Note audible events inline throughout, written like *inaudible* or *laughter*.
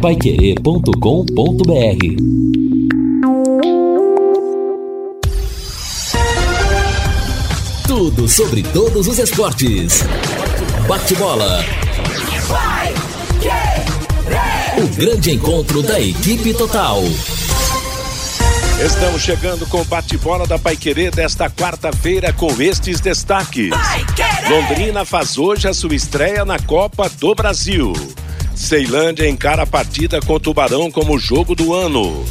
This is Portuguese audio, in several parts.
paiquerê.com.br Tudo sobre todos os esportes. Bate-bola. O grande encontro da equipe total. Estamos chegando com o bate-bola da Paiquerê desta quarta-feira com estes destaques. Londrina faz hoje a sua estreia na Copa do Brasil. Ceilândia encara a partida com o Tubarão como jogo do ano.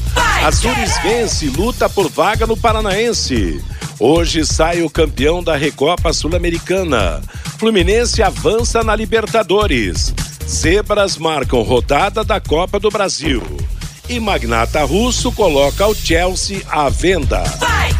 Azures vence e luta por vaga no Paranaense. Hoje sai o campeão da Recopa Sul-Americana. Fluminense avança na Libertadores. Zebras marcam rodada da Copa do Brasil. E magnata russo coloca o Chelsea à venda.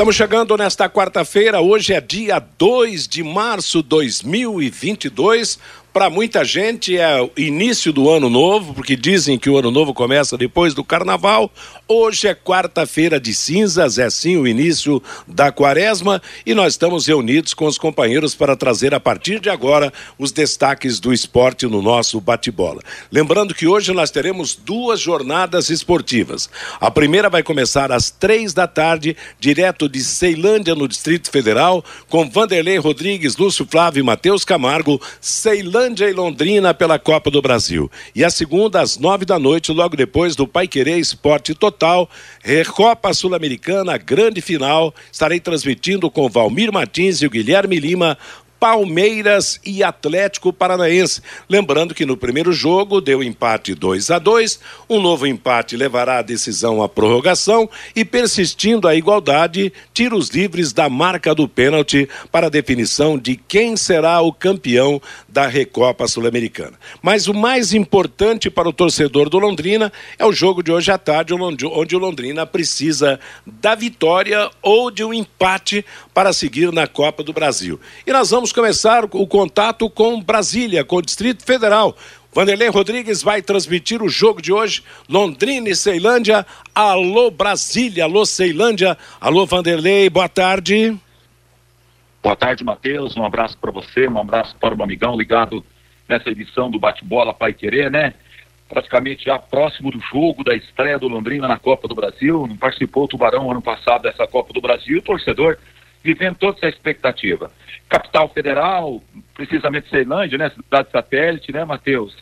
Estamos chegando nesta quarta-feira, hoje é dia 2 de março de 2022. Para muita gente é o início do ano novo, porque dizem que o ano novo começa depois do carnaval. Hoje é quarta-feira de cinzas, é sim o início da quaresma e nós estamos reunidos com os companheiros para trazer a partir de agora os destaques do esporte no nosso bate-bola. Lembrando que hoje nós teremos duas jornadas esportivas. A primeira vai começar às três da tarde, direto de Ceilândia, no Distrito Federal, com Vanderlei Rodrigues, Lúcio Flávio e Matheus Camargo, Ceilândia Ceilândia e Londrina pela Copa do Brasil. E a segunda, às nove da noite, logo depois do Pai Querer Esporte Total, Recopa Sul-Americana, grande final. Estarei transmitindo com Valmir Martins e o Guilherme Lima Palmeiras e Atlético Paranaense. Lembrando que no primeiro jogo deu empate 2 a 2, um novo empate levará a decisão à prorrogação e persistindo a igualdade, tiros livres da marca do pênalti para a definição de quem será o campeão da Recopa Sul-Americana. Mas o mais importante para o torcedor do Londrina é o jogo de hoje à tarde, onde o Londrina precisa da vitória ou de um empate para seguir na Copa do Brasil. E nós vamos começar o contato com Brasília, com o Distrito Federal. Vanderlei Rodrigues vai transmitir o jogo de hoje, Londrina e Ceilândia. Alô Brasília, alô Ceilândia, alô Vanderlei, boa tarde. Boa tarde, Matheus. Um abraço para você, um abraço para o amigão ligado nessa edição do Bate-Bola Pai Querer, né? Praticamente já próximo do jogo da estreia do Londrina na Copa do Brasil. Não participou o Tubarão ano passado dessa Copa do Brasil. O torcedor vivendo toda essa expectativa. Capital Federal, precisamente Ceilândia, né? Cidade satélite, né, Matheus?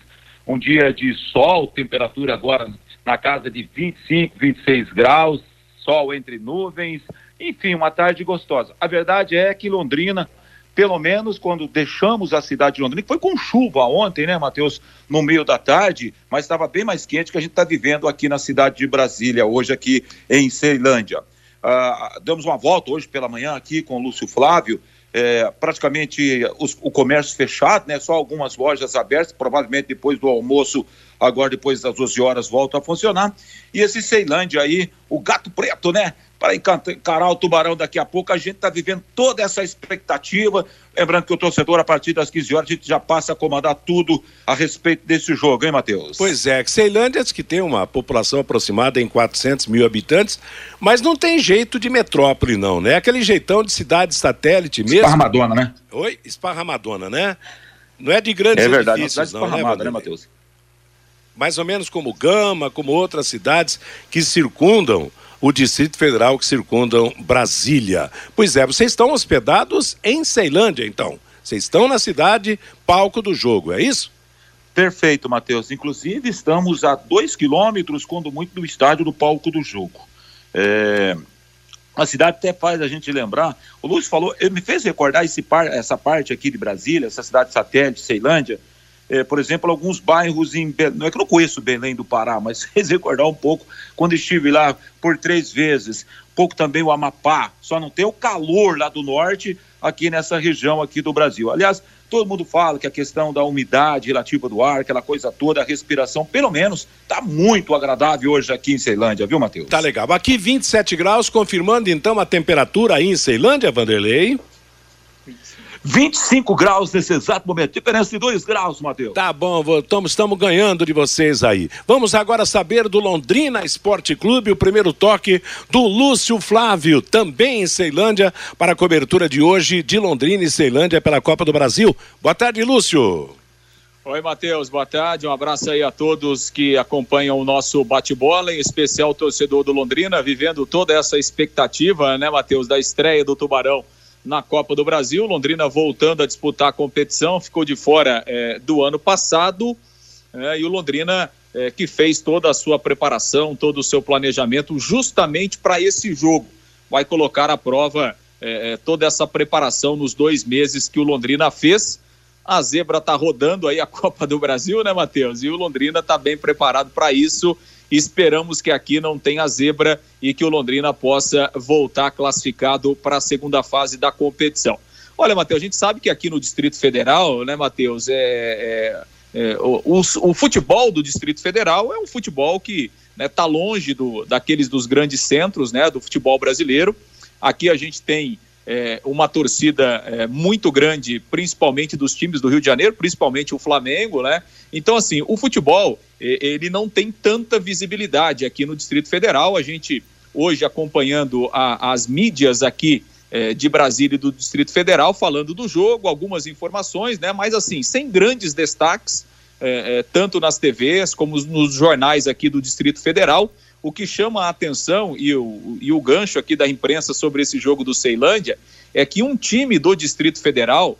Um dia de sol, temperatura agora na casa de 25, 26 graus, sol entre nuvens, enfim, uma tarde gostosa. A verdade é que Londrina, pelo menos quando deixamos a cidade de Londrina, foi com chuva ontem, né, Matheus, no meio da tarde, mas estava bem mais quente que a gente está vivendo aqui na cidade de Brasília, hoje aqui em Ceilândia. Uh, damos uma volta hoje pela manhã aqui com o Lúcio Flávio, é, praticamente os, o comércio fechado, né? Só algumas lojas abertas, provavelmente depois do almoço, agora depois das 12 horas volta a funcionar. E esse Ceilândia aí, o gato preto, né? para encarar o Tubarão daqui a pouco. A gente está vivendo toda essa expectativa. Lembrando que o torcedor, a partir das 15 horas, a gente já passa a comandar tudo a respeito desse jogo, hein, Matheus? Pois é, Ceilândia que tem uma população aproximada em 400 mil habitantes, mas não tem jeito de metrópole, não, né? Aquele jeitão de cidade satélite mesmo. Esparramadona, né? Oi? Esparramadona, né? Não é de grandes é verdade, edifícios, não, né, né Matheus? Mais ou menos como Gama, como outras cidades que circundam o Distrito Federal que circundam Brasília. Pois é, vocês estão hospedados em Ceilândia, então. Vocês estão na cidade, palco do jogo, é isso? Perfeito, Matheus. Inclusive, estamos a dois quilômetros, quando muito, do estádio do palco do jogo. É... A cidade até faz a gente lembrar. O Lúcio falou, ele me fez recordar par, essa parte aqui de Brasília, essa cidade satélite, Ceilândia é, por exemplo, alguns bairros em. Não é que eu não conheço Belém do Pará, mas *laughs* recordar um pouco quando estive lá por três vezes. Um pouco também o Amapá, só não tem o calor lá do norte aqui nessa região aqui do Brasil. Aliás, Todo mundo fala que a questão da umidade relativa do ar, aquela coisa toda, a respiração, pelo menos, tá muito agradável hoje aqui em Ceilândia, viu, Matheus? Tá legal. Aqui 27 graus, confirmando então a temperatura aí em Ceilândia, Vanderlei. 25 graus nesse exato momento, diferença de 2 graus, Matheus. Tá bom, estamos, estamos ganhando de vocês aí. Vamos agora saber do Londrina Esporte Clube, o primeiro toque do Lúcio Flávio, também em Ceilândia, para a cobertura de hoje de Londrina e Ceilândia pela Copa do Brasil. Boa tarde, Lúcio. Oi, Matheus, boa tarde. Um abraço aí a todos que acompanham o nosso bate-bola, em especial o torcedor do Londrina, vivendo toda essa expectativa, né, Matheus, da estreia do Tubarão na Copa do Brasil. Londrina voltando a disputar a competição, ficou de fora é, do ano passado. É, e o Londrina é, que fez toda a sua preparação, todo o seu planejamento justamente para esse jogo. Vai colocar à prova é, é, toda essa preparação nos dois meses que o Londrina fez. A zebra está rodando aí a *laughs* Copa do Brasil, né, Matheus? E o Londrina está bem preparado para isso Esperamos que aqui não tenha zebra e que o Londrina possa voltar classificado para a segunda fase da competição. Olha, Matheus, a gente sabe que aqui no Distrito Federal, né, Matheus, é, é, é o, o, o, futebol do Distrito Federal é um futebol que está né, tá longe do, daqueles dos grandes centros né, do futebol brasileiro. Aqui a gente tem é, uma torcida é, muito grande, principalmente dos times do Rio de Janeiro, principalmente o Flamengo, né? Então, assim, o futebol, ele não tem tanta visibilidade aqui no Distrito Federal. A gente, hoje, acompanhando a, as mídias aqui é, de Brasília e do Distrito Federal, falando do jogo, algumas informações, né? Mas, assim, sem grandes destaques, é, é, tanto nas TVs como nos jornais aqui do Distrito Federal. O que chama a atenção e o, e o gancho aqui da imprensa sobre esse jogo do Ceilândia é que um time do Distrito Federal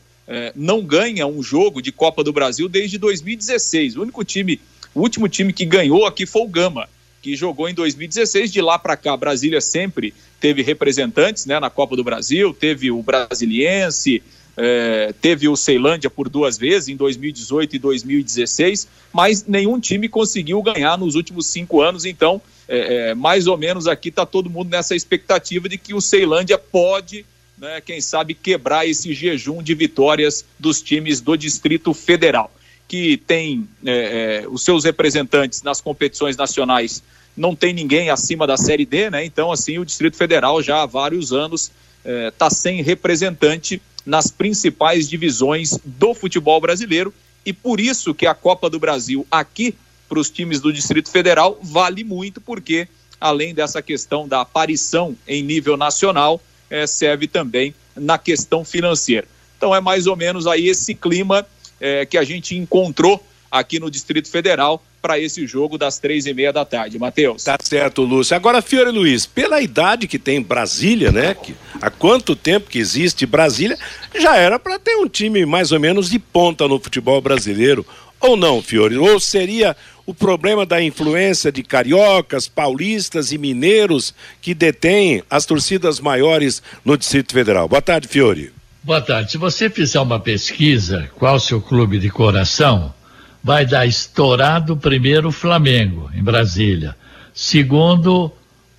não ganha um jogo de Copa do Brasil desde 2016. O único time, o último time que ganhou aqui foi o Gama, que jogou em 2016. De lá para cá, Brasília sempre teve representantes né, na Copa do Brasil, teve o Brasiliense, é, teve o Ceilândia por duas vezes, em 2018 e 2016, mas nenhum time conseguiu ganhar nos últimos cinco anos, então é, é, mais ou menos aqui está todo mundo nessa expectativa de que o Ceilândia pode, né, quem sabe, quebrar esse jejum de vitórias dos times do Distrito Federal, que tem é, é, os seus representantes nas competições nacionais. Não tem ninguém acima da Série D, né? Então, assim, o Distrito Federal já há vários anos está é, sem representante nas principais divisões do futebol brasileiro e por isso que a Copa do Brasil aqui para os times do Distrito Federal vale muito, porque além dessa questão da aparição em nível nacional, é, serve também na questão financeira. Então é mais ou menos aí esse clima é, que a gente encontrou aqui no Distrito Federal para esse jogo das três e meia da tarde. Matheus. Tá certo, Lúcio. Agora, Fiore Luiz, pela idade que tem Brasília, né? Que, há quanto tempo que existe Brasília, já era para ter um time mais ou menos de ponta no futebol brasileiro. Ou não, Fiore? Ou seria o problema da influência de cariocas, paulistas e mineiros que detêm as torcidas maiores no Distrito Federal. Boa tarde, Fiore. Boa tarde. Se você fizer uma pesquisa, qual o seu clube de coração, vai dar estourado primeiro o Flamengo, em Brasília. Segundo,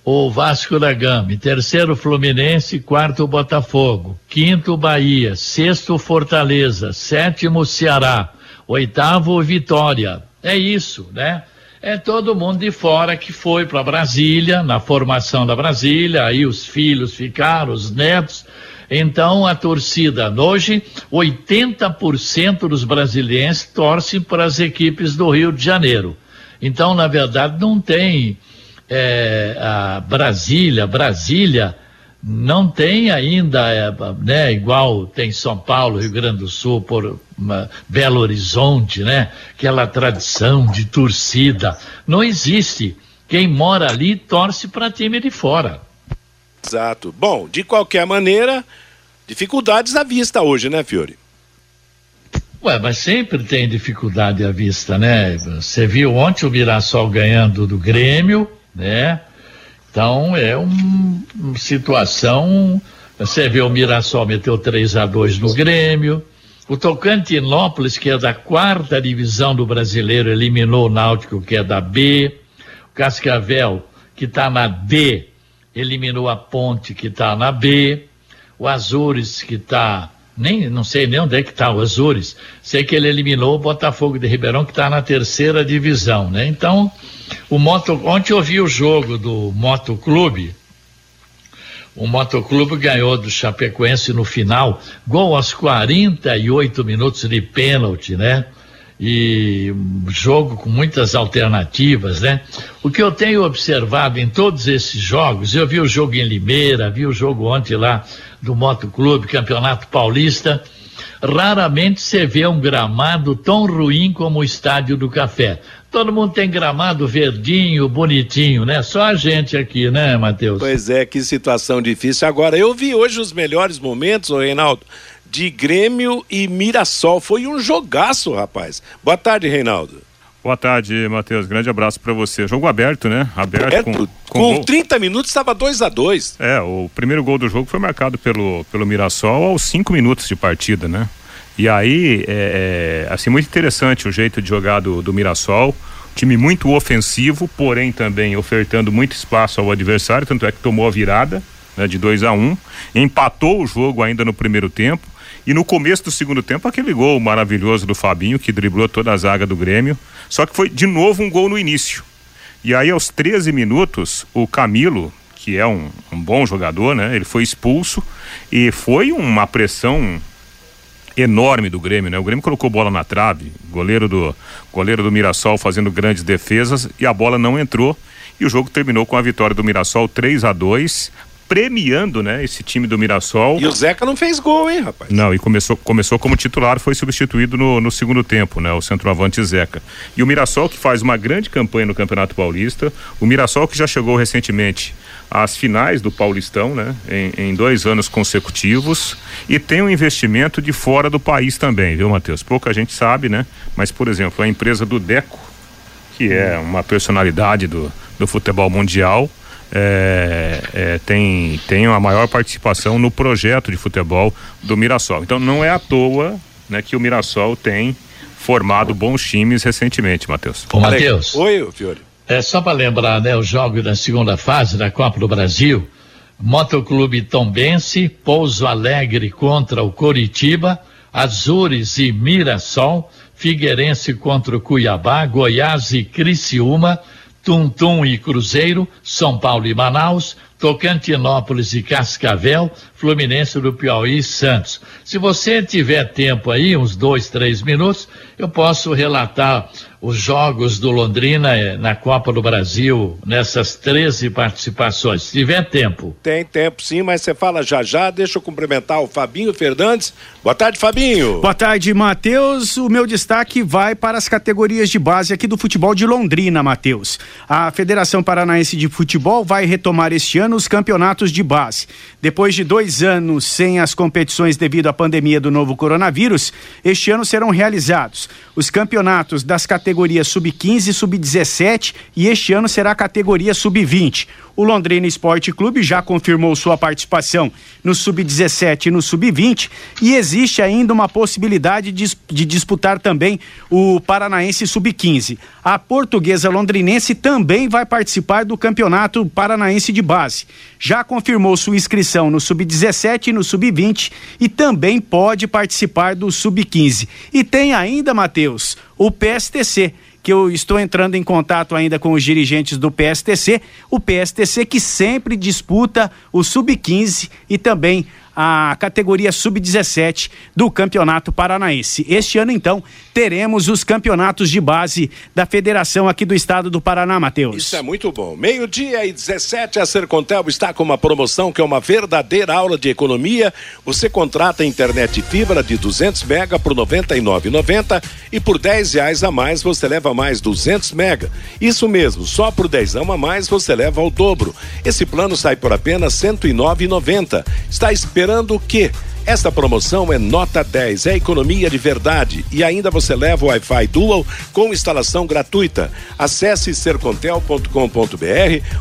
o Vasco da Gama. terceiro, Fluminense. Quarto, Botafogo. Quinto, Bahia. Sexto, Fortaleza. Sétimo, Ceará. Oitavo, Vitória. É isso, né? É todo mundo de fora que foi para Brasília, na formação da Brasília, aí os filhos ficaram, os netos. Então a torcida, hoje, 80% dos brasileiros torcem para as equipes do Rio de Janeiro. Então, na verdade, não tem é, a Brasília, Brasília não tem ainda, é, né, igual tem São Paulo, Rio Grande do Sul, por uma, Belo Horizonte, né, aquela tradição de torcida. Não existe. Quem mora ali torce para time de fora. Exato. Bom, de qualquer maneira, dificuldades à vista hoje, né, Fiore? Ué, mas sempre tem dificuldade à vista, né? Você viu ontem o Mirassol ganhando do Grêmio, né? Então é um, uma situação. Você vê o Mirassol meteu 3 a 2 no Grêmio. O Tocantinópolis, que é da quarta divisão do brasileiro, eliminou o Náutico, que é da B. O Cascavel, que está na D, eliminou a Ponte, que está na B. O Azures, que está nem não sei nem onde é que está o Azures. Sei que ele eliminou o Botafogo de Ribeirão que está na terceira divisão, né? Então, o moto ontem eu vi o jogo do Motoclube. O Motoclube ganhou do Chapecoense no final, gol aos 48 minutos de pênalti, né? E um jogo com muitas alternativas, né? O que eu tenho observado em todos esses jogos, eu vi o jogo em Limeira, vi o jogo ontem lá do Motoclube, Campeonato Paulista, raramente você vê um gramado tão ruim como o Estádio do Café. Todo mundo tem gramado verdinho, bonitinho, né? Só a gente aqui, né, Matheus? Pois é, que situação difícil. Agora, eu vi hoje os melhores momentos, Reinaldo, de Grêmio e Mirassol. Foi um jogaço, rapaz. Boa tarde, Reinaldo. Boa tarde, Matheus. Grande abraço para você. Jogo aberto, né? Aberto. É, com, com, com 30 minutos estava 2 a 2 É, o primeiro gol do jogo foi marcado pelo, pelo Mirassol aos 5 minutos de partida, né? E aí, é, é, assim, muito interessante o jeito de jogar do, do Mirassol. Time muito ofensivo, porém também ofertando muito espaço ao adversário, tanto é que tomou a virada né, de 2 a 1 um, empatou o jogo ainda no primeiro tempo e no começo do segundo tempo, aquele gol maravilhoso do Fabinho, que driblou toda a zaga do Grêmio. Só que foi de novo um gol no início. E aí, aos 13 minutos, o Camilo, que é um, um bom jogador, né? Ele foi expulso e foi uma pressão enorme do Grêmio, né? O Grêmio colocou bola na trave, goleiro do goleiro do Mirassol fazendo grandes defesas e a bola não entrou. E o jogo terminou com a vitória do Mirassol 3 a 2 premiando, né, esse time do Mirassol. E o Zeca não fez gol, hein, rapaz? Não, e começou, começou como titular, foi substituído no, no segundo tempo, né, o centroavante Zeca. E o Mirassol que faz uma grande campanha no Campeonato Paulista, o Mirassol que já chegou recentemente às finais do Paulistão, né, em, em dois anos consecutivos e tem um investimento de fora do país também, viu, Matheus? Pouca gente sabe, né, mas por exemplo, a empresa do Deco, que é uma personalidade do, do futebol mundial, é, é, tem, tem a maior participação no projeto de futebol do Mirassol. Então não é à toa né, que o Mirassol tem formado bons times recentemente, Matheus. Ô, Matheus. Oi, Fiore. É só para lembrar, né, os jogos da segunda fase da Copa do Brasil. Motoclube Tombense, Pouso Alegre contra o Coritiba, Azures e Mirassol, Figueirense contra o Cuiabá, Goiás e Criciúma, Tuntum e Cruzeiro, São Paulo e Manaus, Tocantinópolis e Cascavel, Fluminense do Piauí e Santos. Se você tiver tempo aí, uns dois, três minutos, eu posso relatar os jogos do Londrina eh, na Copa do Brasil, nessas 13 participações. Se tiver tempo. Tem tempo sim, mas você fala já já. Deixa eu cumprimentar o Fabinho Fernandes. Boa tarde, Fabinho. Boa tarde, Matheus. O meu destaque vai para as categorias de base aqui do futebol de Londrina, Matheus. A Federação Paranaense de Futebol vai retomar este ano os campeonatos de base. Depois de dois anos sem as competições devido à pandemia do novo coronavírus, este ano serão realizados os campeonatos das categorias sub-15 e sub-17 e este ano será a categoria sub-20. O Londrina Esporte Clube já confirmou sua participação no sub-17 e no sub-20 e existe ainda uma possibilidade de, de disputar também o Paranaense sub-15. A portuguesa londrinense também vai participar do Campeonato Paranaense de Base. Já confirmou sua inscrição no sub-17 e no sub-20 e também pode participar do sub-15. E tem ainda, Matheus, o PSTC que eu estou entrando em contato ainda com os dirigentes do PSTC, o PSTC que sempre disputa o sub-15 e também a categoria sub-17 do Campeonato Paranaense. Este ano, então, teremos os campeonatos de base da federação aqui do estado do Paraná, Matheus. Isso é muito bom. Meio-dia e 17, a Sercontel está com uma promoção que é uma verdadeira aula de economia. Você contrata a internet fibra de 200 mega por R$ 99,90 e por 10 reais a mais você leva mais 200 mega. Isso mesmo, só por 10 a mais você leva ao dobro. Esse plano sai por apenas R$ 109,90. Está esperando esperando o? Esta promoção é nota 10, é economia de verdade e ainda você leva o Wi-Fi Dual com instalação gratuita. Acesse sercontel.com.br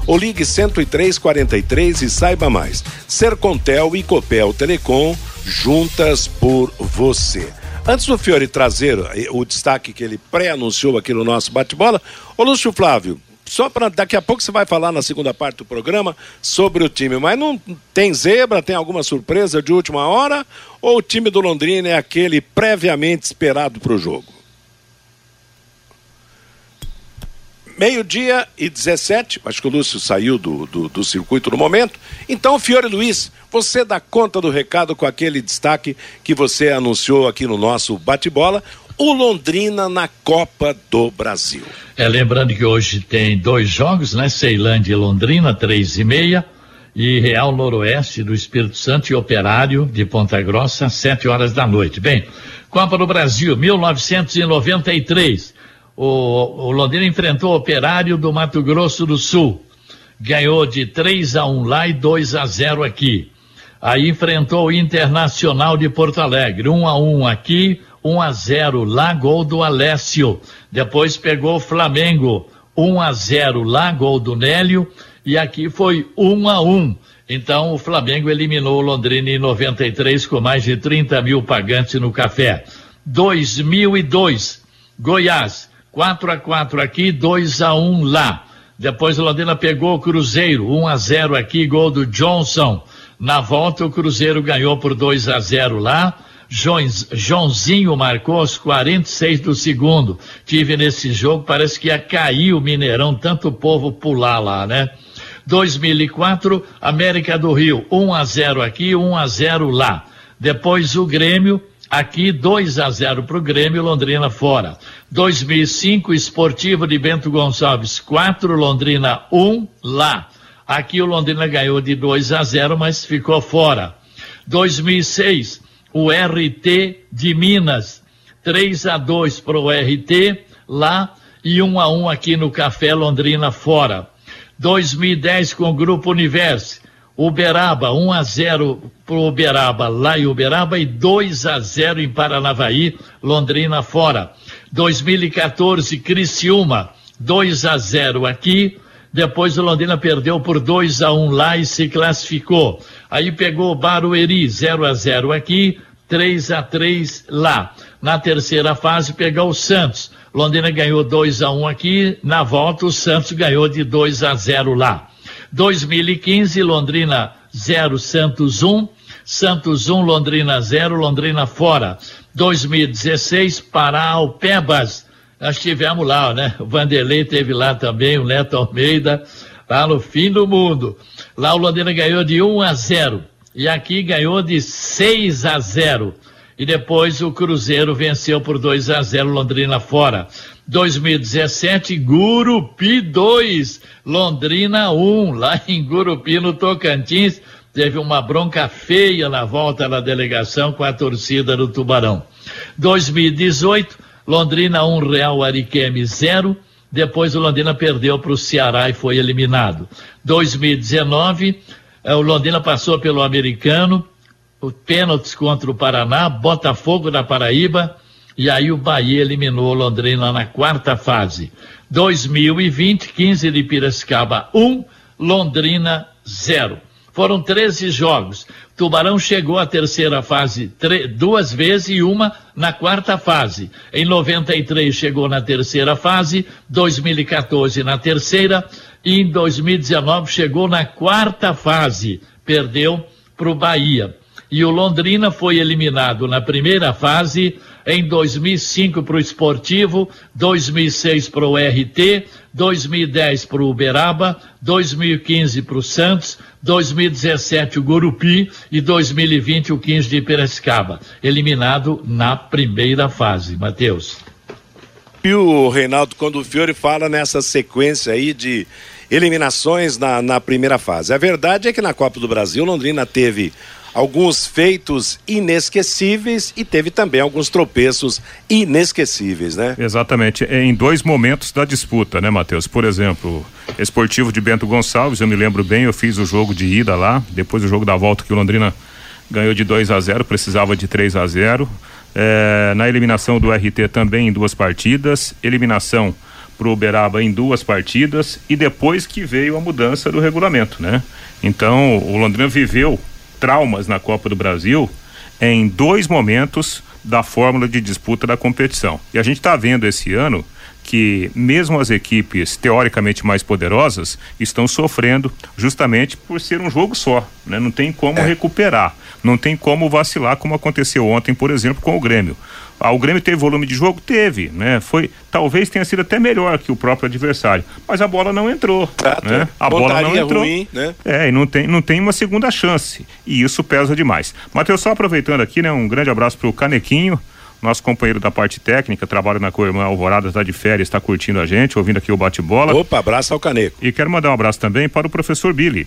ou ligue 10343 e saiba mais. Sercontel e Copel Telecom juntas por você. Antes do Fiore trazer eh, o destaque que ele pré-anunciou aqui no nosso bate-bola, ô Lúcio Flávio, só para daqui a pouco você vai falar na segunda parte do programa sobre o time, mas não tem zebra, tem alguma surpresa de última hora ou o time do Londrina é aquele previamente esperado para o jogo? Meio-dia e 17, acho que o Lúcio saiu do, do, do, circuito no momento. Então, Fiore Luiz, você dá conta do recado com aquele destaque que você anunciou aqui no nosso bate-bola. O Londrina na Copa do Brasil. É, lembrando que hoje tem dois jogos, né? Ceilândia e Londrina, três e meia. E Real Noroeste do Espírito Santo e Operário de Ponta Grossa, sete horas da noite. Bem, Copa do Brasil, 1993. O, o Londrina enfrentou o Operário do Mato Grosso do Sul. Ganhou de 3 a 1 lá e 2 a 0 aqui. Aí enfrentou o Internacional de Porto Alegre, 1 a 1 aqui, 1 a 0 lá, gol do Alessio. Depois pegou o Flamengo, 1 a 0 lá, gol do Nélio, e aqui foi 1 a 1. Então o Flamengo eliminou o Londrina em 93 com mais de 30 mil pagantes no café. 2002, Goiás 4 a 4 aqui, 2 a 1 lá. Depois o Londrina pegou o Cruzeiro, 1 a 0 aqui, gol do Johnson. Na volta o Cruzeiro ganhou por 2 a 0 lá. Joãozinho marcou aos 46 do segundo. Tive nesse jogo, parece que ia cair o Mineirão, tanto o povo pular lá, né? 2004, América do Rio, 1 a 0 aqui, 1 a 0 lá. Depois o Grêmio, aqui 2 a 0 para o Grêmio, Londrina fora. 2005, Esportivo de Bento Gonçalves 4, Londrina 1, lá. Aqui o Londrina ganhou de 2 a 0, mas ficou fora. 2006, o RT de Minas 3 a 2 para o RT lá e 1 a 1 aqui no Café Londrina fora. 2010 com o Grupo Universo, Uberaba 1 a 0 para Uberaba lá em Uberaba e 2 a 0 em Paranavaí, Londrina fora. 2014, Criciúma, 2 a 0 aqui. Depois o Londrina perdeu por 2 a 1 lá e se classificou. Aí pegou Barueri, 0 a 0 aqui, 3 a 3 lá. Na terceira fase pegou o Santos. Londrina ganhou 2 a 1 aqui, na volta o Santos ganhou de 2 a 0 lá. 2015, Londrina 0, Santos 1. Santos 1, Londrina 0, Londrina fora. 2016, Pará Alpebas. Nós estivemos lá, né? O Vanderlei teve lá também, o Neto Almeida, lá no fim do mundo. Lá o Londrina ganhou de 1 a 0 e aqui ganhou de 6 a 0. E depois o Cruzeiro venceu por 2 a 0 Londrina fora. 2017, Gurupi 2, Londrina 1, *laughs* lá em Gurupi, no Tocantins teve uma bronca feia na volta da delegação com a torcida do Tubarão. 2018, Londrina 1, um Real Ariqueme 0. Depois o Londrina perdeu para o Ceará e foi eliminado. 2019, eh, o Londrina passou pelo americano, pênaltis contra o Paraná, Botafogo da Paraíba, e aí o Bahia eliminou o Londrina na quarta fase. 2020, 15 de Piracicaba 1, um, Londrina 0. Foram 13 jogos. Tubarão chegou à terceira fase duas vezes e uma na quarta fase. Em 93 chegou na terceira fase, 2014 na terceira e em 2019 chegou na quarta fase. Perdeu para o Bahia. E o Londrina foi eliminado na primeira fase em 2005 para o Esportivo, 2006 para o RT, 2010 para o Uberaba, 2015 para o Santos, 2017 o Gurupi e 2020 o 15 de Piracicaba, eliminado na primeira fase. Matheus. E o Reinaldo, quando o Fiore fala nessa sequência aí de eliminações na, na primeira fase. A verdade é que na Copa do Brasil, Londrina teve alguns feitos inesquecíveis e teve também alguns tropeços inesquecíveis, né? Exatamente, é em dois momentos da disputa, né, Matheus? Por exemplo, Esportivo de Bento Gonçalves, eu me lembro bem, eu fiz o jogo de ida lá, depois o jogo da volta que o Londrina ganhou de 2 a 0, precisava de 3 a 0. É, na eliminação do RT também em duas partidas, eliminação pro Uberaba em duas partidas e depois que veio a mudança do regulamento, né? Então, o Londrina viveu traumas na Copa do Brasil em dois momentos da fórmula de disputa da competição. E a gente está vendo esse ano que mesmo as equipes teoricamente mais poderosas estão sofrendo justamente por ser um jogo só, né? Não tem como é. recuperar, não tem como vacilar como aconteceu ontem, por exemplo, com o Grêmio. Ah, o Grêmio teve volume de jogo? Teve, né? Foi, talvez tenha sido até melhor que o próprio adversário, mas a bola não entrou, né? A bola não entrou. Ruim, né? É, e não tem, não tem uma segunda chance, e isso pesa demais. Matheus, só aproveitando aqui, né? Um grande abraço pro Canequinho, nosso companheiro da parte técnica, trabalha na Coirmã Alvorada, está de férias, está curtindo a gente, ouvindo aqui o bate-bola. Opa, abraço ao Caneco. E quero mandar um abraço também para o professor Billy.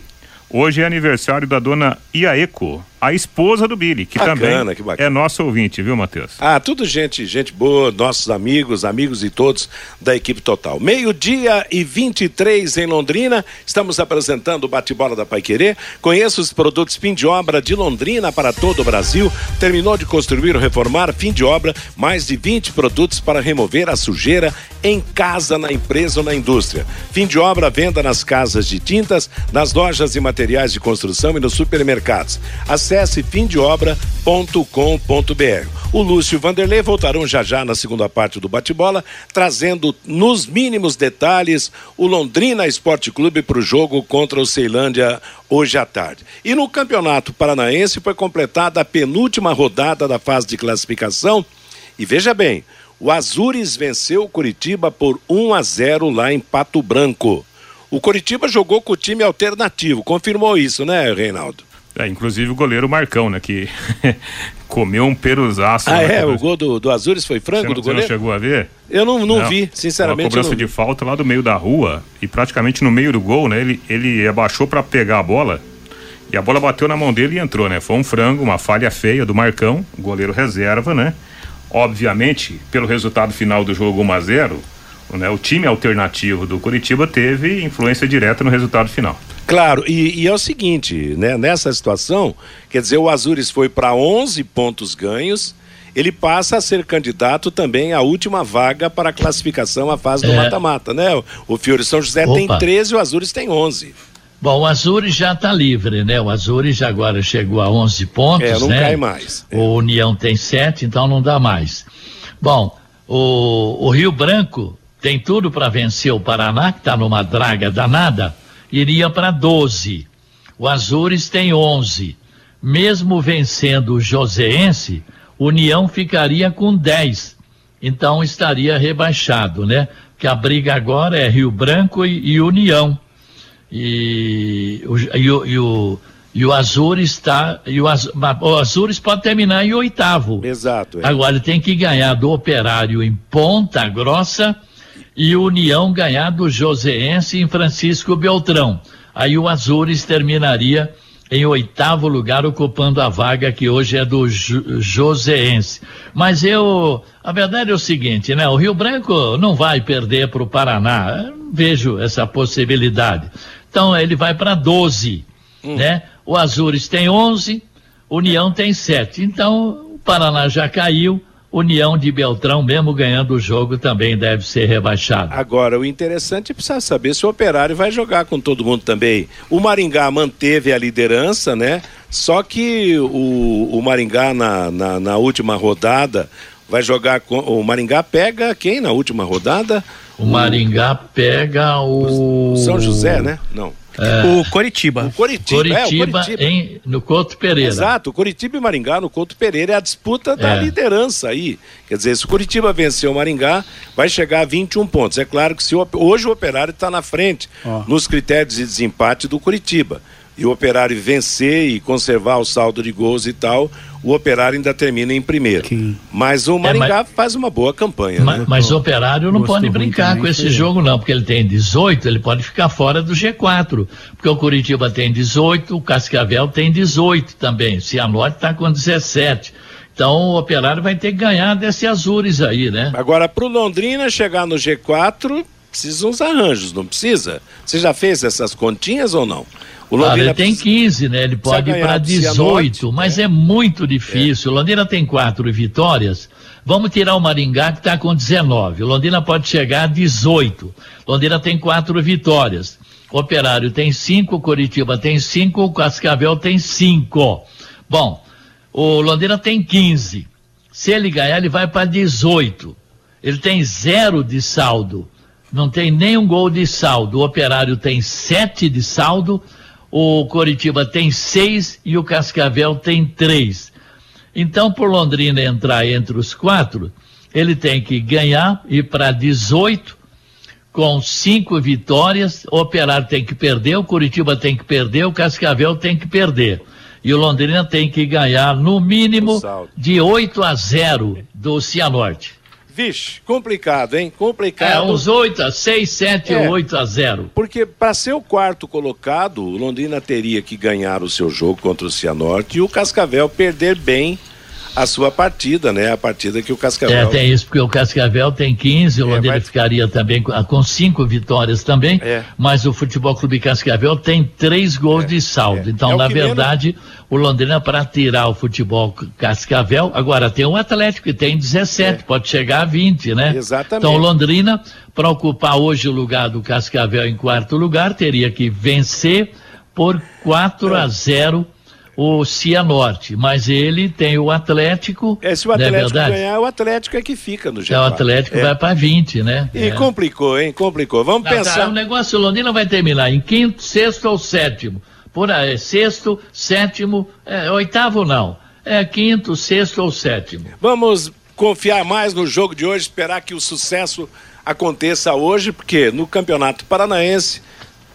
Hoje é aniversário da dona Iaeco, a esposa do Billy, que bacana, também que é nosso ouvinte, viu, Matheus? Ah, tudo gente, gente boa, nossos amigos, amigos e todos da equipe total. Meio-dia e 23 em Londrina, estamos apresentando o bate-bola da Paiquerê. Conheça os produtos fim de obra de Londrina para todo o Brasil. Terminou de construir ou reformar, fim de obra, mais de 20 produtos para remover a sujeira em casa, na empresa ou na indústria. Fim de obra, venda nas casas de tintas, nas lojas e materiais de construção e nos supermercados. As Acesse fimdeobra.com.br. O Lúcio e o Vanderlei voltarão já já na segunda parte do bate-bola, trazendo nos mínimos detalhes o Londrina Esporte Clube para o jogo contra o Ceilândia hoje à tarde. E no Campeonato Paranaense foi completada a penúltima rodada da fase de classificação. E veja bem, o Azures venceu o Curitiba por 1 a 0 lá em Pato Branco. O Curitiba jogou com o time alternativo, confirmou isso, né, Reinaldo? É, inclusive o goleiro Marcão, né? Que *laughs* comeu um peruzaço. Ah, é? O gol do, do Azures foi franco você do goleiro? Você não chegou a ver? Eu não, não, não. vi, sinceramente. Uma cobrança de falta lá do meio da rua e praticamente no meio do gol, né? Ele, ele abaixou para pegar a bola e a bola bateu na mão dele e entrou, né? Foi um frango, uma falha feia do Marcão, goleiro reserva, né? Obviamente, pelo resultado final do jogo 1 a 0 né, o time alternativo do Curitiba teve influência direta no resultado final. Claro, e, e, é o seguinte, né? Nessa situação, quer dizer, o Azures foi para 11 pontos ganhos, ele passa a ser candidato também à última vaga para a classificação à fase do é. mata-mata, é. né? O Fiore São José Opa. tem 13 e o Azures tem 11. Bom, o Azures já está livre, né? O Azures agora chegou a 11 pontos, é, não né? cai mais. É. O União tem 7, então não dá mais. Bom, o, o Rio Branco tem tudo para vencer o Paraná, que está numa draga danada, iria para 12. O Azures tem 11. Mesmo vencendo o Joseense, União ficaria com 10. Então estaria rebaixado, né? Que a briga agora é Rio Branco e, e União. E, o, e, o, e, o, e o Azures está. E o, Az, o Azures pode terminar em oitavo. Exato. É. Agora ele tem que ganhar do Operário em Ponta Grossa e União ganhar do Joseense em Francisco Beltrão. Aí o Azures terminaria em oitavo lugar, ocupando a vaga que hoje é do Joseense. Mas eu, a verdade é o seguinte, né? O Rio Branco não vai perder para o Paraná. Eu vejo essa possibilidade. Então ele vai para 12, hum. né? O Azures tem 11, União tem 7. Então o Paraná já caiu. União de Beltrão, mesmo ganhando o jogo, também deve ser rebaixado. Agora, o interessante é precisar saber se o Operário vai jogar com todo mundo também. O Maringá manteve a liderança, né? Só que o, o Maringá, na, na, na última rodada, vai jogar com. O Maringá pega quem na última rodada? O Maringá pega o. São José, né? Não. É, o Coritiba. O Coritiba, Coritiba, é, o Coritiba. Em, no Couto Pereira. Exato, o Coritiba e Maringá no Couto Pereira é a disputa da é. liderança aí. Quer dizer, se o Coritiba vencer o Maringá, vai chegar a 21 pontos. É claro que se o, hoje o Operário está na frente oh. nos critérios de desempate do Curitiba e o Operário vencer e conservar o saldo de gols e tal, o Operário ainda termina em primeiro. Que... Mas o Maringá é, mas... faz uma boa campanha. Mas, né? mas o Operário não pode brincar com esse jogo, não, porque ele tem 18, ele pode ficar fora do G4. Porque o Curitiba tem 18, o Cascavel tem 18 também. O Cianorte está com 17. Então o Operário vai ter que ganhar desse Azures aí, né? Agora, para o Londrina chegar no G4, precisa uns arranjos, não precisa? Você já fez essas continhas ou não? O Londrina ah, ele tem 15, né? Ele pode ir para 18, mas é. é muito difícil. É. O Londrina tem quatro vitórias. Vamos tirar o Maringá que está com 19. O Londrina pode chegar a 18. Londrina tem quatro vitórias. O Operário tem cinco, Curitiba tem cinco, o Cascavel tem cinco. Bom, o Londrina tem 15. Se ele ganhar, ele vai para 18. Ele tem zero de saldo. Não tem nenhum gol de saldo. O Operário tem sete de saldo, o Coritiba tem seis e o Cascavel tem três. Então, por Londrina entrar entre os quatro, ele tem que ganhar, ir para 18 com cinco vitórias. O Operário tem que perder, o Curitiba tem que perder, o Cascavel tem que perder. E o Londrina tem que ganhar no mínimo de 8 a 0 do Cianorte. Vixe, complicado, hein? Complicado. É, uns 8 a 6, 7 é, ou 8 a 0. Porque para ser o quarto colocado, o Londrina teria que ganhar o seu jogo contra o Cianorte e o Cascavel perder bem a sua partida, né? A partida que o Cascavel. É, tem isso, porque o Cascavel tem 15, o é, Londrina ficaria também com, com cinco vitórias também, é. mas o Futebol Clube Cascavel tem três gols é, de saldo. É. Então, é na verdade, menos... o Londrina, para tirar o futebol Cascavel, agora tem o Atlético que tem 17, pode chegar a 20, né? Exatamente. Então, o Londrina, para ocupar hoje o lugar do Cascavel em quarto lugar, teria que vencer por 4 a 0 o Cianorte, mas ele tem o Atlético. É, se o é Atlético é ganhar, o Atlético é que fica no G4. É, o Atlético é. vai para 20, né? E é. complicou, hein? Complicou. Vamos Não, pensar. Tá, o negócio, Londrina vai terminar em quinto, sexto ou sétimo. Por aí, sexto, sétimo, é, oitavo não. É quinto, sexto ou sétimo. Vamos confiar mais no jogo de hoje, esperar que o sucesso aconteça hoje, porque no Campeonato Paranaense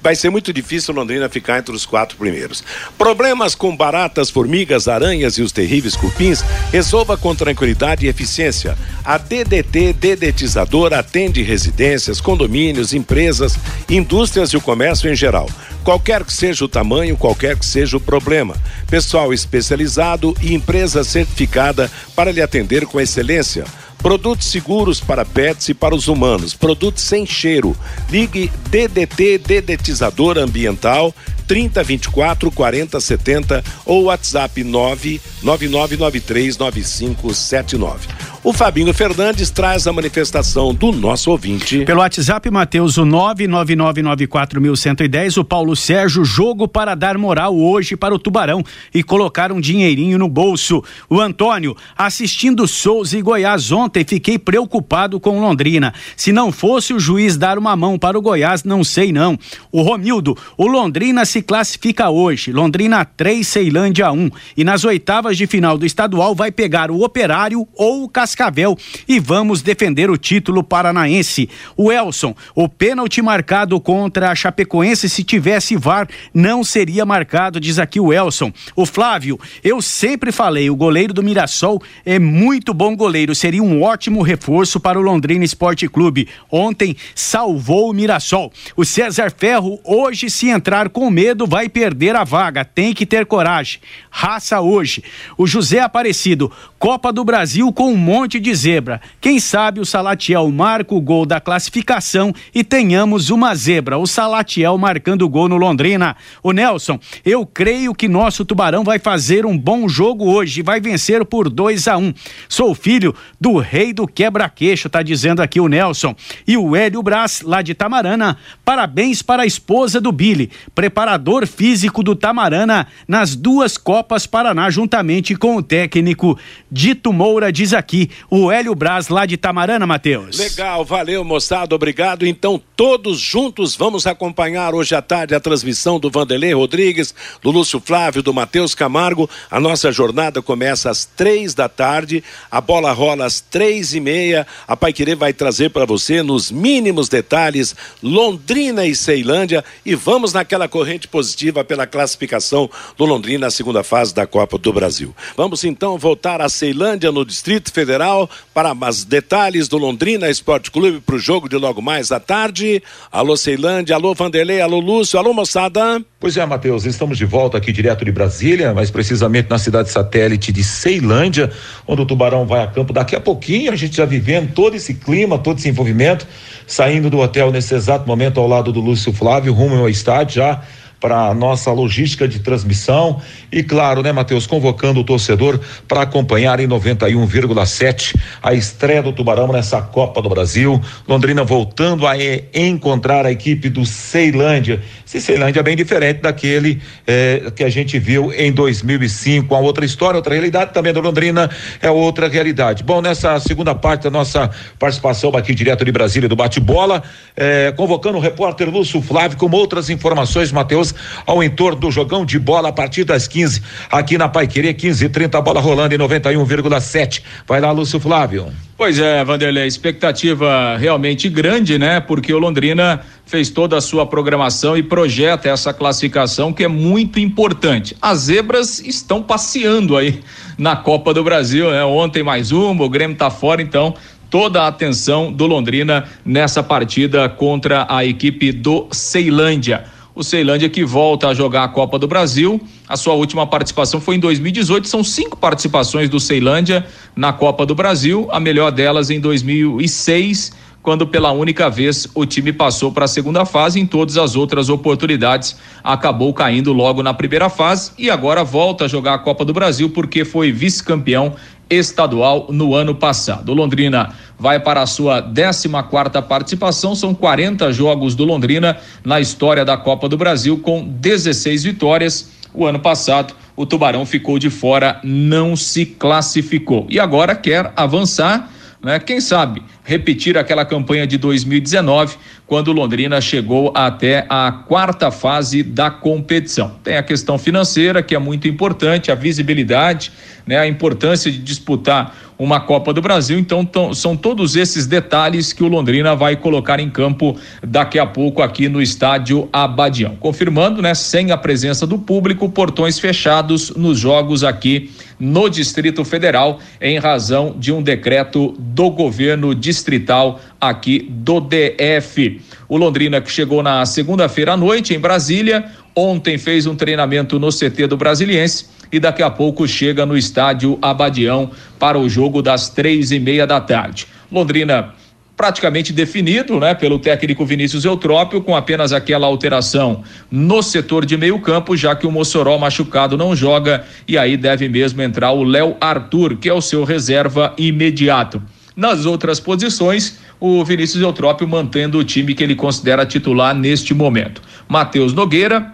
vai ser muito difícil Londrina ficar entre os quatro primeiros. Problemas com baratas, formigas, aranhas e os terríveis cupins, resolva com tranquilidade e eficiência. A DDT Dedetizador atende residências, condomínios, empresas, indústrias e o comércio em geral. Qualquer que seja o tamanho, qualquer que seja o problema. Pessoal especializado e empresa certificada para lhe atender com excelência. Produtos seguros para pets e para os humanos. Produtos sem cheiro. Ligue DDT Dedetizador Ambiental 3024 4070 ou WhatsApp 999939579. O Fabinho Fernandes traz a manifestação do nosso ouvinte. Pelo WhatsApp, Matheus, o 99994110, o Paulo Sérgio, jogo para dar moral hoje para o Tubarão e colocar um dinheirinho no bolso. O Antônio, assistindo Souza e Goiás ontem, fiquei preocupado com Londrina. Se não fosse o juiz dar uma mão para o Goiás, não sei não. O Romildo, o Londrina se classifica hoje. Londrina 3, Ceilândia 1. E nas oitavas de final do estadual vai pegar o Operário ou o Cascavel Cascavel e vamos defender o título paranaense. O Elson, o pênalti marcado contra a Chapecoense, se tivesse VAR, não seria marcado, diz aqui o Elson. O Flávio, eu sempre falei, o goleiro do Mirassol é muito bom goleiro, seria um ótimo reforço para o Londrina Esporte Clube. Ontem salvou o Mirassol. O César Ferro, hoje, se entrar com medo, vai perder a vaga. Tem que ter coragem. Raça hoje. O José Aparecido, Copa do Brasil com um monte monte de zebra. Quem sabe o Salatiel marca o gol da classificação e tenhamos uma zebra, o Salatiel marcando o gol no Londrina. O Nelson, eu creio que nosso Tubarão vai fazer um bom jogo hoje vai vencer por 2 a 1 um. Sou filho do rei do quebra-queixo, tá dizendo aqui o Nelson. E o Hélio Brás, lá de Tamarana, parabéns para a esposa do Billy, preparador físico do Tamarana nas duas Copas Paraná, juntamente com o técnico Dito Moura, diz aqui o Hélio Braz lá de Tamarana, Matheus. Legal, valeu, moçada, obrigado. Então, todos juntos vamos acompanhar hoje à tarde a transmissão do Vanderlei Rodrigues, do Lúcio Flávio, do Matheus Camargo. A nossa jornada começa às três da tarde, a bola rola às três e meia. A Paiquerê vai trazer para você, nos mínimos detalhes, Londrina e Ceilândia. E vamos naquela corrente positiva pela classificação do Londrina na segunda fase da Copa do Brasil. Vamos então voltar a Ceilândia, no Distrito Federal para mais detalhes do Londrina Esporte Clube para o jogo de logo mais à tarde. Alô Ceilândia, alô Vanderlei, alô Lúcio, alô moçada. Pois é, Matheus, estamos de volta aqui direto de Brasília, mais precisamente na cidade satélite de Ceilândia, onde o Tubarão vai a campo daqui a pouquinho, a gente já vivendo todo esse clima, todo esse envolvimento, saindo do hotel nesse exato momento ao lado do Lúcio Flávio, rumo ao estádio já para nossa logística de transmissão e claro, né, Matheus, convocando o torcedor para acompanhar em 91,7 a estreia do Tubarão nessa Copa do Brasil. Londrina voltando a encontrar a equipe do Ceilândia. Esse Ceilândia é bem diferente daquele eh, que a gente viu em 2005, a outra história, outra realidade também do Londrina é outra realidade. Bom, nessa segunda parte da nossa participação aqui direto de Brasília do bate-bola, eh, convocando o repórter Lúcio Flávio com outras informações, Matheus, ao entorno do jogão de bola a partir das 15 aqui na Paiqueria 15 e 30 bola rolando em 91,7. Vai lá, Lúcio Flávio. Pois é, Vanderlei, expectativa realmente grande, né? Porque o Londrina fez toda a sua programação e projeta essa classificação que é muito importante. As zebras estão passeando aí na Copa do Brasil, né? Ontem mais uma, o Grêmio tá fora, então toda a atenção do Londrina nessa partida contra a equipe do Ceilândia o Ceilândia que volta a jogar a Copa do Brasil. A sua última participação foi em 2018. São cinco participações do Ceilândia na Copa do Brasil, a melhor delas em 2006, quando pela única vez o time passou para a segunda fase. Em todas as outras oportunidades, acabou caindo logo na primeira fase e agora volta a jogar a Copa do Brasil porque foi vice-campeão estadual no ano passado. O Londrina vai para a sua 14 quarta participação, são 40 jogos do Londrina na história da Copa do Brasil com 16 vitórias. O ano passado o Tubarão ficou de fora, não se classificou e agora quer avançar, né? Quem sabe repetir aquela campanha de 2019, quando Londrina chegou até a quarta fase da competição. Tem a questão financeira, que é muito importante, a visibilidade, né, a importância de disputar uma Copa do Brasil. Então, tão, são todos esses detalhes que o Londrina vai colocar em campo daqui a pouco aqui no estádio Abadião. Confirmando, né, sem a presença do público, portões fechados nos jogos aqui no Distrito Federal, em razão de um decreto do governo distrital aqui do DF. O Londrina que chegou na segunda-feira à noite em Brasília, ontem fez um treinamento no CT do Brasiliense e daqui a pouco chega no estádio Abadião para o jogo das três e meia da tarde. Londrina praticamente definido, né, pelo técnico Vinícius Eutrópio, com apenas aquela alteração no setor de meio campo, já que o Mossoró machucado não joga e aí deve mesmo entrar o Léo Arthur, que é o seu reserva imediato. Nas outras posições, o Vinícius Eutrópio mantendo o time que ele considera titular neste momento. Matheus Nogueira,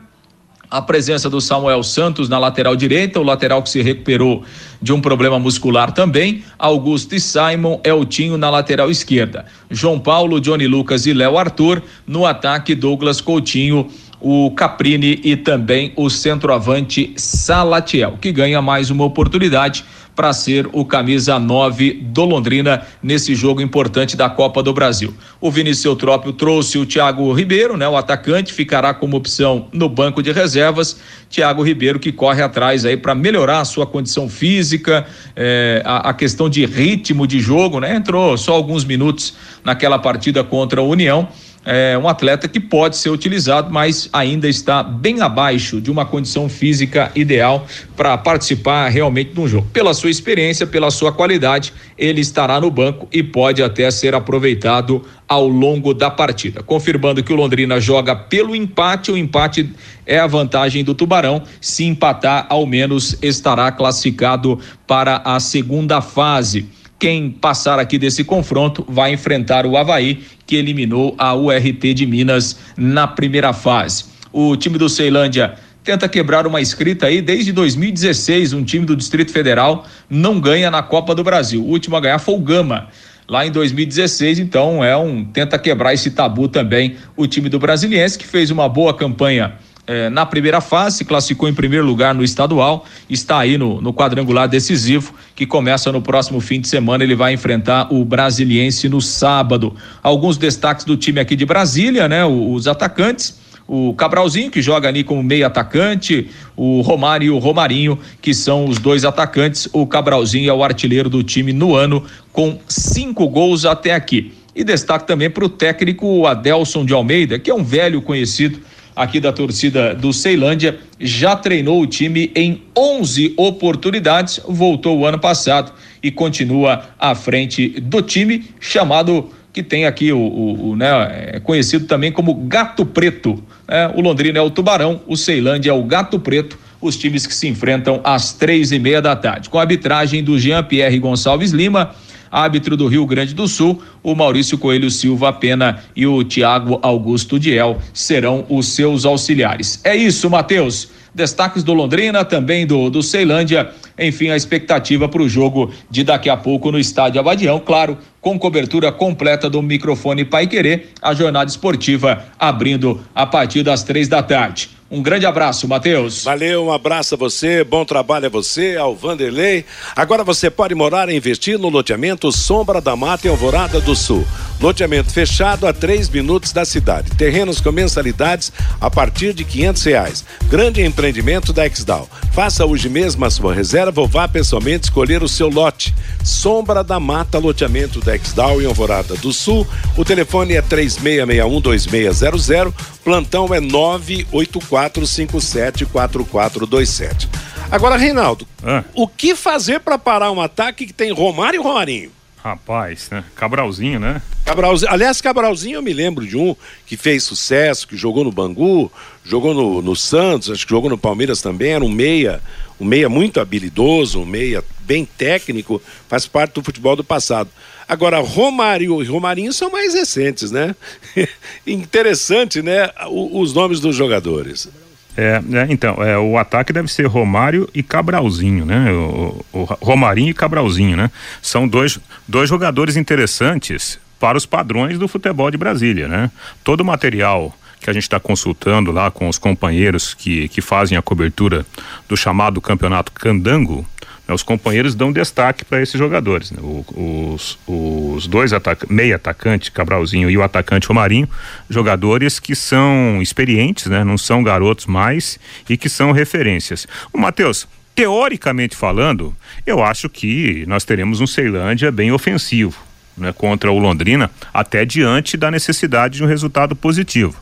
a presença do Samuel Santos na lateral direita, o lateral que se recuperou de um problema muscular também, Augusto e Simon, Eltinho na lateral esquerda, João Paulo, Johnny Lucas e Léo Arthur, no ataque Douglas Coutinho, o Caprini e também o centroavante Salatiel, que ganha mais uma oportunidade para ser o camisa 9 do Londrina nesse jogo importante da Copa do Brasil. O Vinícius Eutrópio trouxe o Thiago Ribeiro, né? O atacante ficará como opção no banco de reservas. Thiago Ribeiro que corre atrás aí para melhorar a sua condição física, eh, a, a, questão de ritmo de jogo, né? Entrou só alguns minutos naquela partida contra a União é um atleta que pode ser utilizado, mas ainda está bem abaixo de uma condição física ideal para participar realmente de um jogo. Pela sua experiência, pela sua qualidade, ele estará no banco e pode até ser aproveitado ao longo da partida. Confirmando que o Londrina joga pelo empate, o empate é a vantagem do Tubarão. Se empatar, ao menos estará classificado para a segunda fase. Quem passar aqui desse confronto vai enfrentar o Havaí, que eliminou a URT de Minas na primeira fase. O time do Ceilândia tenta quebrar uma escrita aí desde 2016. Um time do Distrito Federal não ganha na Copa do Brasil. O último a ganhar foi o Gama lá em 2016, então é um tenta quebrar esse tabu também o time do Brasiliense que fez uma boa campanha eh, na primeira fase, se classificou em primeiro lugar no estadual, está aí no, no quadrangular decisivo, que começa no próximo fim de semana. Ele vai enfrentar o Brasiliense no sábado. Alguns destaques do time aqui de Brasília, né? Os atacantes o Cabralzinho, que joga ali como meio atacante, o Romário e o Romarinho, que são os dois atacantes. O Cabralzinho é o artilheiro do time no ano, com cinco gols até aqui. E destaque também para o técnico Adelson de Almeida, que é um velho conhecido aqui da torcida do Ceilândia, já treinou o time em 11 oportunidades, voltou o ano passado e continua à frente do time, chamado que tem aqui o, o, o né, é conhecido também como Gato Preto. Né? O Londrina é o Tubarão, o Ceilândia é o Gato Preto. Os times que se enfrentam às três e meia da tarde, com a arbitragem do Jean Pierre Gonçalves Lima árbitro do Rio Grande do Sul, o Maurício Coelho Silva Pena e o Tiago Augusto Diel serão os seus auxiliares. É isso, Matheus. Destaques do Londrina, também do, do Ceilândia. Enfim, a expectativa para o jogo de daqui a pouco no estádio Abadião, claro, com cobertura completa do microfone Pai Querer, a jornada esportiva abrindo a partir das três da tarde. Um grande abraço, Matheus. Valeu, um abraço a você, bom trabalho a você, ao Vanderlei. Agora você pode morar e investir no loteamento Sombra da Mata em Alvorada do Sul. Loteamento fechado a três minutos da cidade. Terrenos com mensalidades a partir de quinhentos reais. Grande empreendimento da Exdal. Faça hoje mesmo a sua reserva ou vá pessoalmente escolher o seu lote. Sombra da Mata, loteamento da Exdal em Alvorada do Sul. O telefone é três meia meia um dois meia zero zero. Plantão é nove oito quatro 34574427. Agora, Reinaldo, ah. o que fazer para parar um ataque que tem Romário e Romarinho? Rapaz, né? Cabralzinho, né? Cabralzinho. Aliás, Cabralzinho eu me lembro de um que fez sucesso, que jogou no Bangu, jogou no, no Santos, acho que jogou no Palmeiras também, era um meia, um meia muito habilidoso, um meia bem técnico, faz parte do futebol do passado. Agora, Romário e Romarinho são mais recentes, né? *laughs* Interessante, né? os nomes dos jogadores. É, é, então, é, o ataque deve ser Romário e Cabralzinho, né? O, o, Romarinho e Cabralzinho, né? São dois, dois jogadores interessantes para os padrões do futebol de Brasília, né? Todo o material que a gente está consultando lá com os companheiros que, que fazem a cobertura do chamado campeonato Candango, os companheiros dão destaque para esses jogadores. Né? O, os, os dois ataca meia atacante, Cabralzinho, e o atacante Romarinho, jogadores que são experientes, né? não são garotos mais e que são referências. O Matheus, teoricamente falando, eu acho que nós teremos um Ceilândia bem ofensivo. Né, contra o Londrina, até diante da necessidade de um resultado positivo.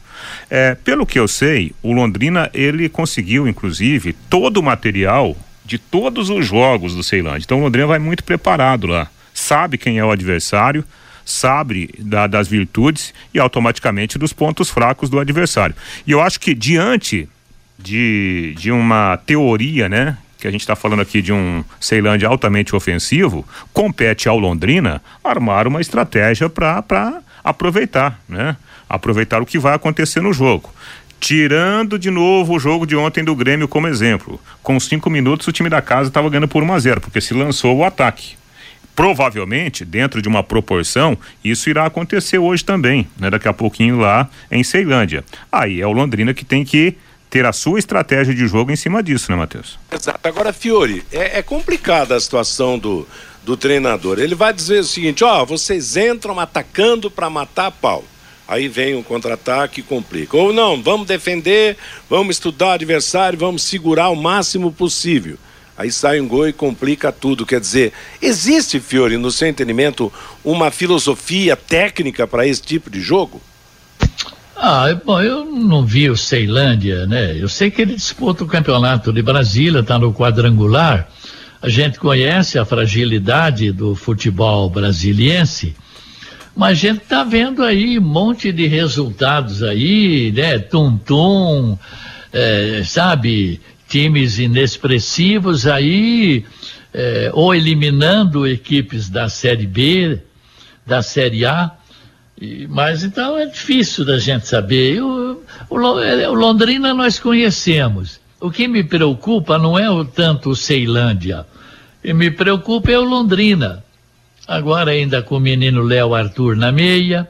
É, pelo que eu sei, o Londrina ele conseguiu, inclusive, todo o material de todos os jogos do Ceilândia. Então o Londrina vai muito preparado lá. Sabe quem é o adversário, sabe da, das virtudes e automaticamente dos pontos fracos do adversário. E eu acho que diante de, de uma teoria, né? Que a gente está falando aqui de um Ceilândia altamente ofensivo, compete ao Londrina armar uma estratégia para aproveitar, né? Aproveitar o que vai acontecer no jogo. Tirando de novo o jogo de ontem do Grêmio como exemplo. Com cinco minutos o time da casa estava ganhando por 1 a 0 porque se lançou o ataque. Provavelmente, dentro de uma proporção, isso irá acontecer hoje também, né? Daqui a pouquinho lá em Ceilândia. Aí é o Londrina que tem que ter a sua estratégia de jogo em cima disso, né, Matheus? Exato. Agora, Fiore, é, é complicada a situação do, do treinador. Ele vai dizer o seguinte: ó, vocês entram atacando para matar a pau aí vem um contra-ataque e complica. Ou não, vamos defender, vamos estudar o adversário, vamos segurar o máximo possível. Aí sai um gol e complica tudo. Quer dizer, existe, Fiore, no seu entendimento, uma filosofia técnica para esse tipo de jogo? Ah, bom, eu não vi o Ceilândia, né? Eu sei que ele disputa o campeonato de Brasília, está no quadrangular. A gente conhece a fragilidade do futebol brasiliense. Mas a gente está vendo aí um monte de resultados aí, né? Tum-tum, é, sabe? Times inexpressivos aí, é, ou eliminando equipes da Série B, da Série A. E, mas então é difícil da gente saber. Eu, o, o Londrina nós conhecemos. O que me preocupa não é o tanto o Ceilândia. O que me preocupa é o Londrina agora ainda com o menino Léo Arthur na meia.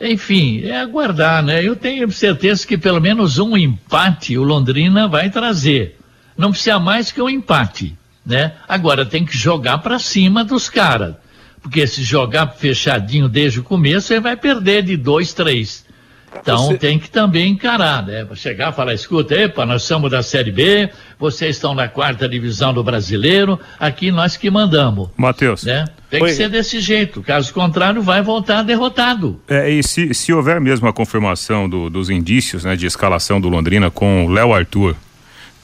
Enfim, é aguardar, né? Eu tenho certeza que pelo menos um empate o Londrina vai trazer. Não precisa mais que um empate, né? Agora tem que jogar para cima dos caras. Porque se jogar fechadinho desde o começo, ele vai perder de dois, três. Então Você... tem que também encarar, né? Chegar e falar, escuta, epa, nós somos da Série B, vocês estão na quarta divisão do brasileiro, aqui nós que mandamos. Matheus. Né? Tem Oi. que ser desse jeito, caso contrário, vai voltar derrotado. É, e se, se houver mesmo a confirmação do, dos indícios né, de escalação do Londrina com o Léo Arthur,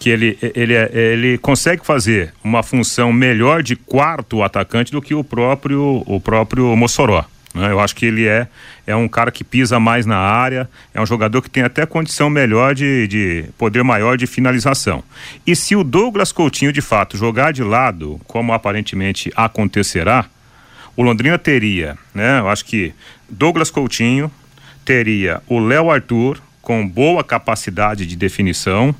que ele, ele, ele consegue fazer uma função melhor de quarto atacante do que o próprio, o próprio Mossoró Né? Eu acho que ele é, é um cara que pisa mais na área, é um jogador que tem até condição melhor de, de poder maior de finalização. E se o Douglas Coutinho de fato jogar de lado, como aparentemente acontecerá, o Londrina teria, né? Eu acho que Douglas Coutinho teria o Léo Arthur com boa capacidade de definição,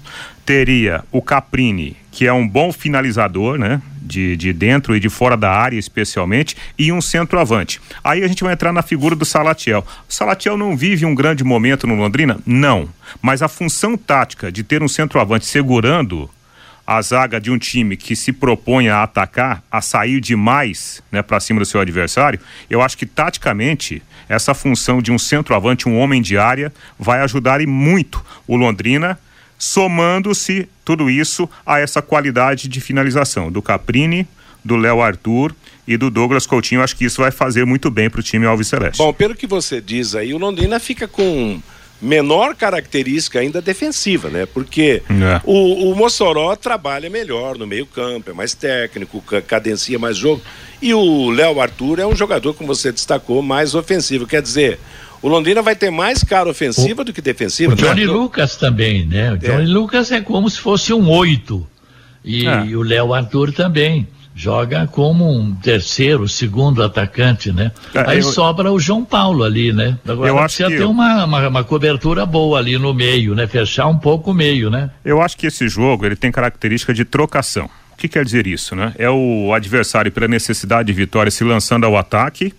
teria o Caprini, que é um bom finalizador, né? De, de dentro e de fora da área, especialmente, e um centroavante. Aí a gente vai entrar na figura do Salatiel. O Salatiel não vive um grande momento no Londrina? Não. Mas a função tática de ter um centroavante segurando a zaga de um time que se propõe a atacar, a sair demais né, para cima do seu adversário, eu acho que taticamente essa função de um centroavante, um homem de área, vai ajudar e muito o Londrina somando-se tudo isso a essa qualidade de finalização do Caprini, do Léo Arthur e do Douglas Coutinho. Acho que isso vai fazer muito bem para o time Alves Celeste. Bom, pelo que você diz aí, o Londrina fica com menor característica ainda defensiva, né? Porque é. o, o Mossoró trabalha melhor no meio campo, é mais técnico, cadencia mais jogo. E o Léo Arthur é um jogador, como você destacou, mais ofensivo. Quer dizer, o Londrina vai ter mais cara ofensiva o, do que defensiva. O Johnny né? Lucas também, né? O Johnny é. Lucas é como se fosse um oito. E, é. e o Léo Arthur também joga como um terceiro, segundo atacante, né? É, Aí eu... sobra o João Paulo ali, né? Agora eu acho precisa que ter uma, uma, uma, cobertura boa ali no meio, né? Fechar um pouco o meio, né? Eu acho que esse jogo ele tem característica de trocação. O que quer dizer isso, né? É o adversário pela necessidade de vitória se lançando ao ataque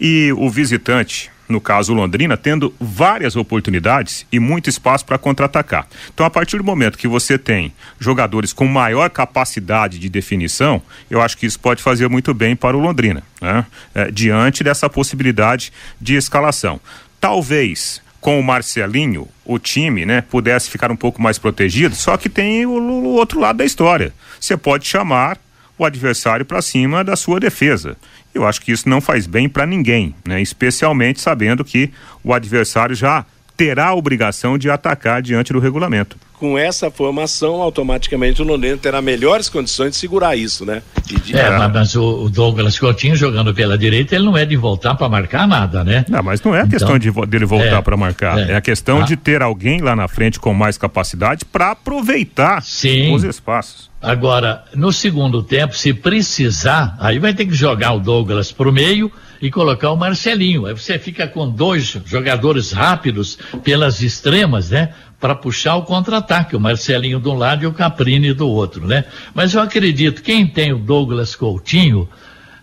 e o visitante no caso Londrina, tendo várias oportunidades e muito espaço para contra-atacar. Então, a partir do momento que você tem jogadores com maior capacidade de definição, eu acho que isso pode fazer muito bem para o Londrina, né? é, diante dessa possibilidade de escalação. Talvez com o Marcelinho, o time, né, pudesse ficar um pouco mais protegido, só que tem o, o outro lado da história. Você pode chamar o adversário para cima da sua defesa. Eu acho que isso não faz bem para ninguém, né? Especialmente sabendo que o adversário já terá a obrigação de atacar diante do regulamento. Com essa formação, automaticamente o Londrina terá melhores condições de segurar isso, né? De... É, mas, mas o, Douglas Coutinho jogando pela direita, ele não é de voltar para marcar nada, né? Não, mas não é a questão então, de dele voltar é, para marcar, é, é, a questão ah. de ter alguém lá na frente com mais capacidade para aproveitar Sim. os espaços. Agora, no segundo tempo, se precisar, aí vai ter que jogar o Douglas pro meio e colocar o Marcelinho. Aí você fica com dois jogadores rápidos pelas extremas, né? Para puxar o contra-ataque, o Marcelinho de um lado e o Caprini do outro, né? Mas eu acredito, quem tem o Douglas Coutinho,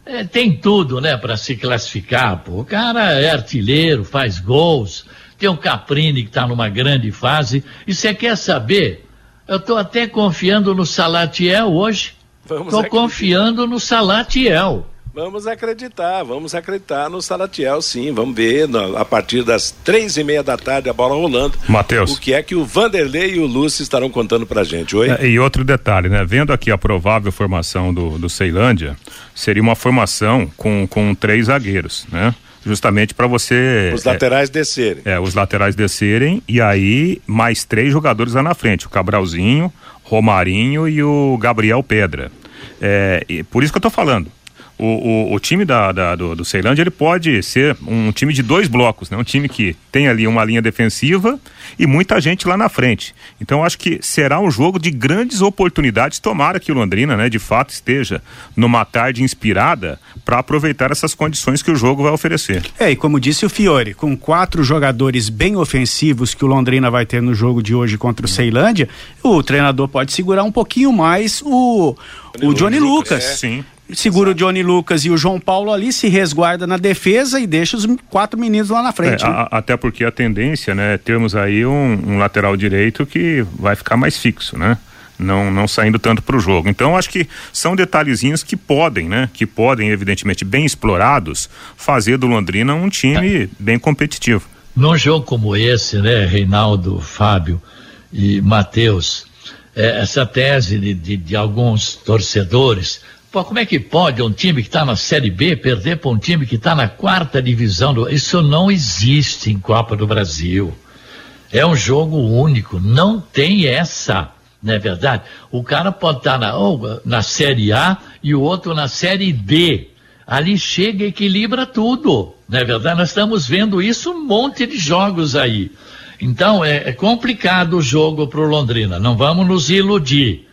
é, tem tudo, né, para se classificar. Pô. O cara é artilheiro, faz gols, tem o Caprini que está numa grande fase. E você quer saber? Eu estou até confiando no Salatiel hoje. Estou confiando no Salatiel. Vamos acreditar, vamos acreditar no Salatiel, sim. Vamos ver no, a partir das três e meia da tarde a bola rolando. Matheus. O que é que o Vanderlei e o Lúcio estarão contando pra gente, oi? É, e outro detalhe, né? Vendo aqui a provável formação do, do Ceilândia, seria uma formação com, com três zagueiros, né? justamente para você. Os laterais é, descerem. É, os laterais descerem e aí mais três jogadores lá na frente: o Cabralzinho, Romarinho e o Gabriel Pedra. É, por isso que eu estou falando o, o, o time da, da, do, do Ceilândia ele pode ser um time de dois blocos, né? Um time que tem ali uma linha defensiva e muita gente lá na frente. Então acho que será um jogo de grandes oportunidades. Tomara que o Londrina, né, de fato esteja numa tarde inspirada para aproveitar essas condições que o jogo vai oferecer. É, e como disse o Fiore, com quatro jogadores bem ofensivos que o Londrina vai ter no jogo de hoje contra o Ceilândia, o treinador pode segurar um pouquinho mais o, o Johnny Lucas. É. Sim segura Exato. o Johnny Lucas e o João Paulo ali, se resguarda na defesa e deixa os quatro meninos lá na frente. É, a, até porque a tendência, né, é termos aí um, um, lateral direito que vai ficar mais fixo, né? Não, não saindo tanto para o jogo. Então, acho que são detalhezinhos que podem, né? Que podem, evidentemente, bem explorados, fazer do Londrina um time é. bem competitivo. Num jogo como esse, né, Reinaldo, Fábio e Matheus, é, essa tese de, de, de alguns torcedores Pô, como é que pode um time que está na Série B perder para um time que está na quarta divisão? Do... Isso não existe em Copa do Brasil. É um jogo único, não tem essa, não é verdade? O cara pode estar tá na, na Série A e o outro na Série D. ali chega e equilibra tudo. Não é verdade? Nós estamos vendo isso um monte de jogos aí. Então é, é complicado o jogo para o Londrina. Não vamos nos iludir.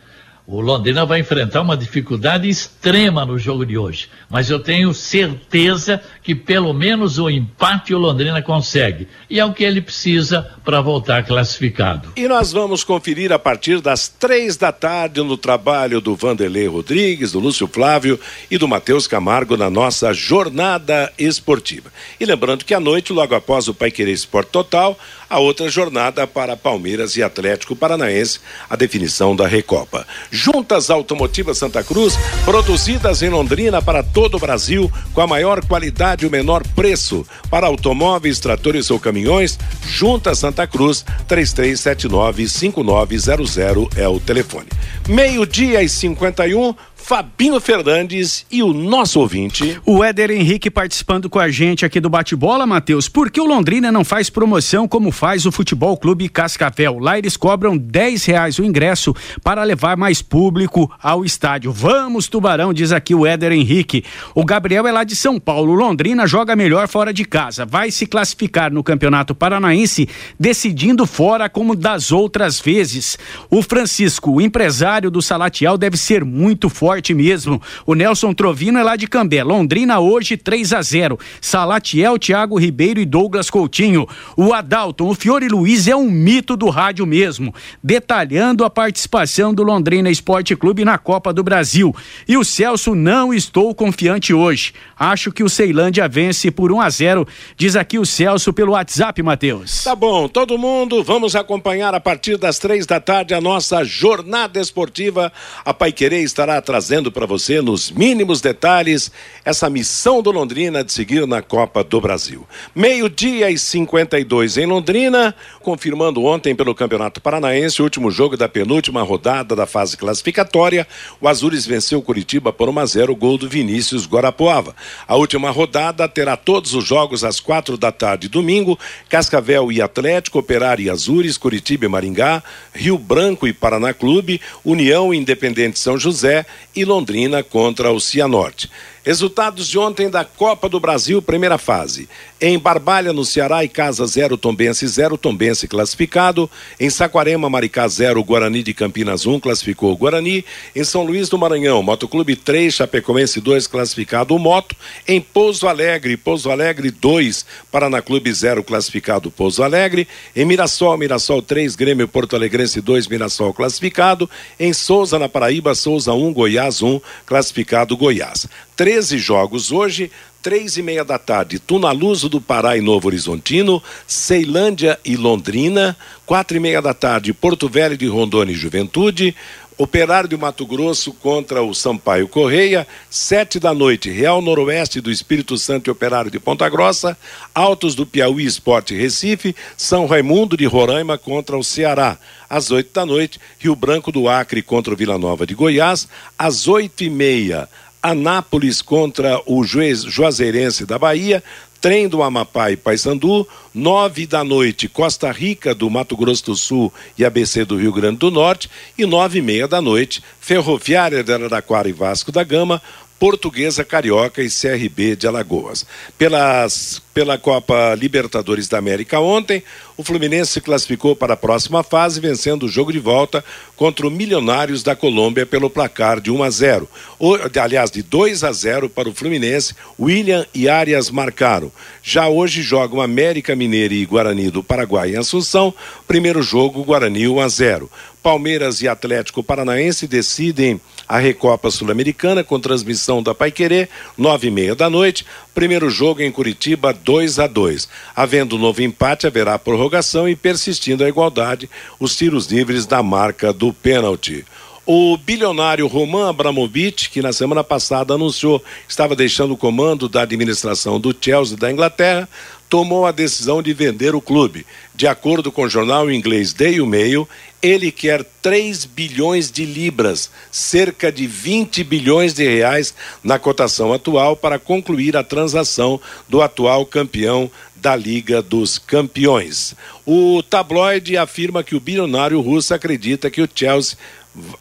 O Londrina vai enfrentar uma dificuldade extrema no jogo de hoje. Mas eu tenho certeza que pelo menos o empate o Londrina consegue. E é o que ele precisa para voltar classificado. E nós vamos conferir a partir das três da tarde no trabalho do Vanderlei Rodrigues, do Lúcio Flávio e do Matheus Camargo na nossa jornada esportiva. E lembrando que à noite, logo após o Pai Querer Esporte Total, a outra jornada para Palmeiras e Atlético Paranaense, a definição da Recopa. Juntas Automotivas Santa Cruz, produzidas em Londrina para todo o Brasil, com a maior qualidade e o menor preço. Para automóveis, tratores ou caminhões, Juntas Santa Cruz, 3379-5900 é o telefone. Meio-dia e 51. Fabinho Fernandes e o nosso ouvinte. O Éder Henrique participando com a gente aqui do Bate-Bola, Matheus. Por que o Londrina não faz promoção como faz o Futebol Clube Cascavel? Lá eles cobram 10 reais o ingresso para levar mais público ao estádio. Vamos, Tubarão, diz aqui o Éder Henrique. O Gabriel é lá de São Paulo. Londrina joga melhor fora de casa. Vai se classificar no Campeonato Paranaense, decidindo fora como das outras vezes. O Francisco, o empresário do Salatiel, deve ser muito forte forte mesmo. O Nelson Trovino é lá de Cambé. Londrina hoje 3 a 0. Salatiel, Thiago Ribeiro e Douglas Coutinho. O Adalton, o Fiore Luiz é um mito do rádio mesmo, detalhando a participação do Londrina Esporte Clube na Copa do Brasil. E o Celso não estou confiante hoje. Acho que o Ceilândia vence por 1 a 0, diz aqui o Celso pelo WhatsApp, Matheus. Tá bom, todo mundo, vamos acompanhar a partir das três da tarde a nossa jornada esportiva. A Paiquerê estará atrasada trazendo para você, nos mínimos detalhes, essa missão do Londrina de seguir na Copa do Brasil. Meio-dia e 52 em Londrina, confirmando ontem pelo Campeonato Paranaense o último jogo da penúltima rodada da fase classificatória. O Azures venceu Curitiba por 1 a 0, gol do Vinícius Guarapuava. A última rodada terá todos os jogos às quatro da tarde domingo: Cascavel e Atlético, Operário e Azures, Curitiba e Maringá, Rio Branco e Paraná Clube, União Independente São José e Londrina contra o Cianorte. Resultados de ontem da Copa do Brasil, primeira fase. Em Barbalha, no Ceará, Casa 0, Tombense 0, Tombense classificado. Em Saquarema, Maricá 0, Guarani de Campinas 1, classificou o Guarani. Em São Luís do Maranhão, Motoclube 3, Chapecoense 2, classificado o Moto. Em Pouso Alegre, Pouso Alegre 2, Paraná Clube 0, classificado Pouso Alegre. Em Mirassol, Mirassol 3, Grêmio Porto Alegrense 2, Mirassol classificado. Em Souza, na Paraíba, Souza 1, Goiás 1, classificado Goiás. 13 jogos hoje, três e meia da tarde, Tunaluso do Pará e Novo Horizontino, Ceilândia e Londrina, quatro e meia da tarde, Porto Velho de Rondônia e Juventude, Operário de Mato Grosso contra o Sampaio Correia, sete da noite, Real Noroeste do Espírito Santo e Operário de Ponta Grossa, Altos do Piauí Esporte Recife, São Raimundo de Roraima contra o Ceará. Às oito da noite, Rio Branco do Acre contra o Vila Nova de Goiás, às oito e meia, Anápolis contra o Juazeirense da Bahia, Trem do Amapá e Paysandu, nove da noite, Costa Rica do Mato Grosso do Sul e ABC do Rio Grande do Norte, e nove e meia da noite, Ferroviária de Araraquara e Vasco da Gama, Portuguesa Carioca e CRB de Alagoas. Pelas, pela Copa Libertadores da América ontem, o Fluminense se classificou para a próxima fase, vencendo o jogo de volta contra o Milionários da Colômbia pelo placar de 1 a 0. O, aliás, de 2 a 0 para o Fluminense, William e Arias marcaram. Já hoje jogam América Mineira e Guarani do Paraguai em Assunção. Primeiro jogo, Guarani 1 a 0. Palmeiras e Atlético Paranaense decidem a Recopa Sul-Americana com transmissão da Paiquerê, nove e meia da noite. Primeiro jogo em Curitiba, 2 a 2 Havendo novo empate, haverá prorrogação e persistindo a igualdade, os tiros livres da marca do pênalti. O bilionário Roman Abramovich, que na semana passada anunciou que estava deixando o comando da administração do Chelsea da Inglaterra, tomou a decisão de vender o clube. De acordo com o jornal inglês Daily Mail, ele quer 3 bilhões de libras, cerca de 20 bilhões de reais na cotação atual para concluir a transação do atual campeão da Liga dos Campeões. O tabloide afirma que o bilionário russo acredita que o Chelsea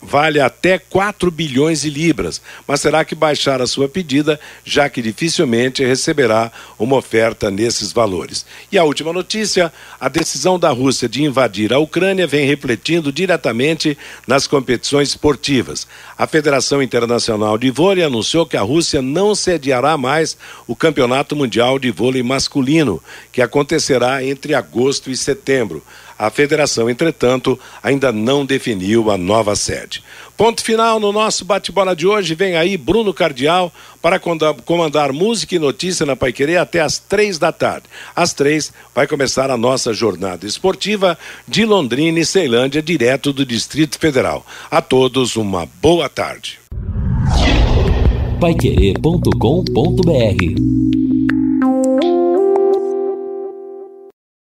vale até 4 bilhões de libras, mas terá que baixar a sua pedida, já que dificilmente receberá uma oferta nesses valores. E a última notícia: a decisão da Rússia de invadir a Ucrânia vem refletindo diretamente nas competições esportivas. A Federação Internacional de Vôlei anunciou que a Rússia não sediará mais o Campeonato Mundial de Vôlei Masculino, que acontecerá entre agosto e setembro. A federação, entretanto, ainda não definiu a nova sede. Ponto final no nosso bate-bola de hoje. Vem aí Bruno Cardial para comandar música e notícia na Paiquerê até às três da tarde. Às três vai começar a nossa jornada esportiva de Londrina e Ceilândia, direto do Distrito Federal. A todos uma boa tarde. Paiquerê.com.br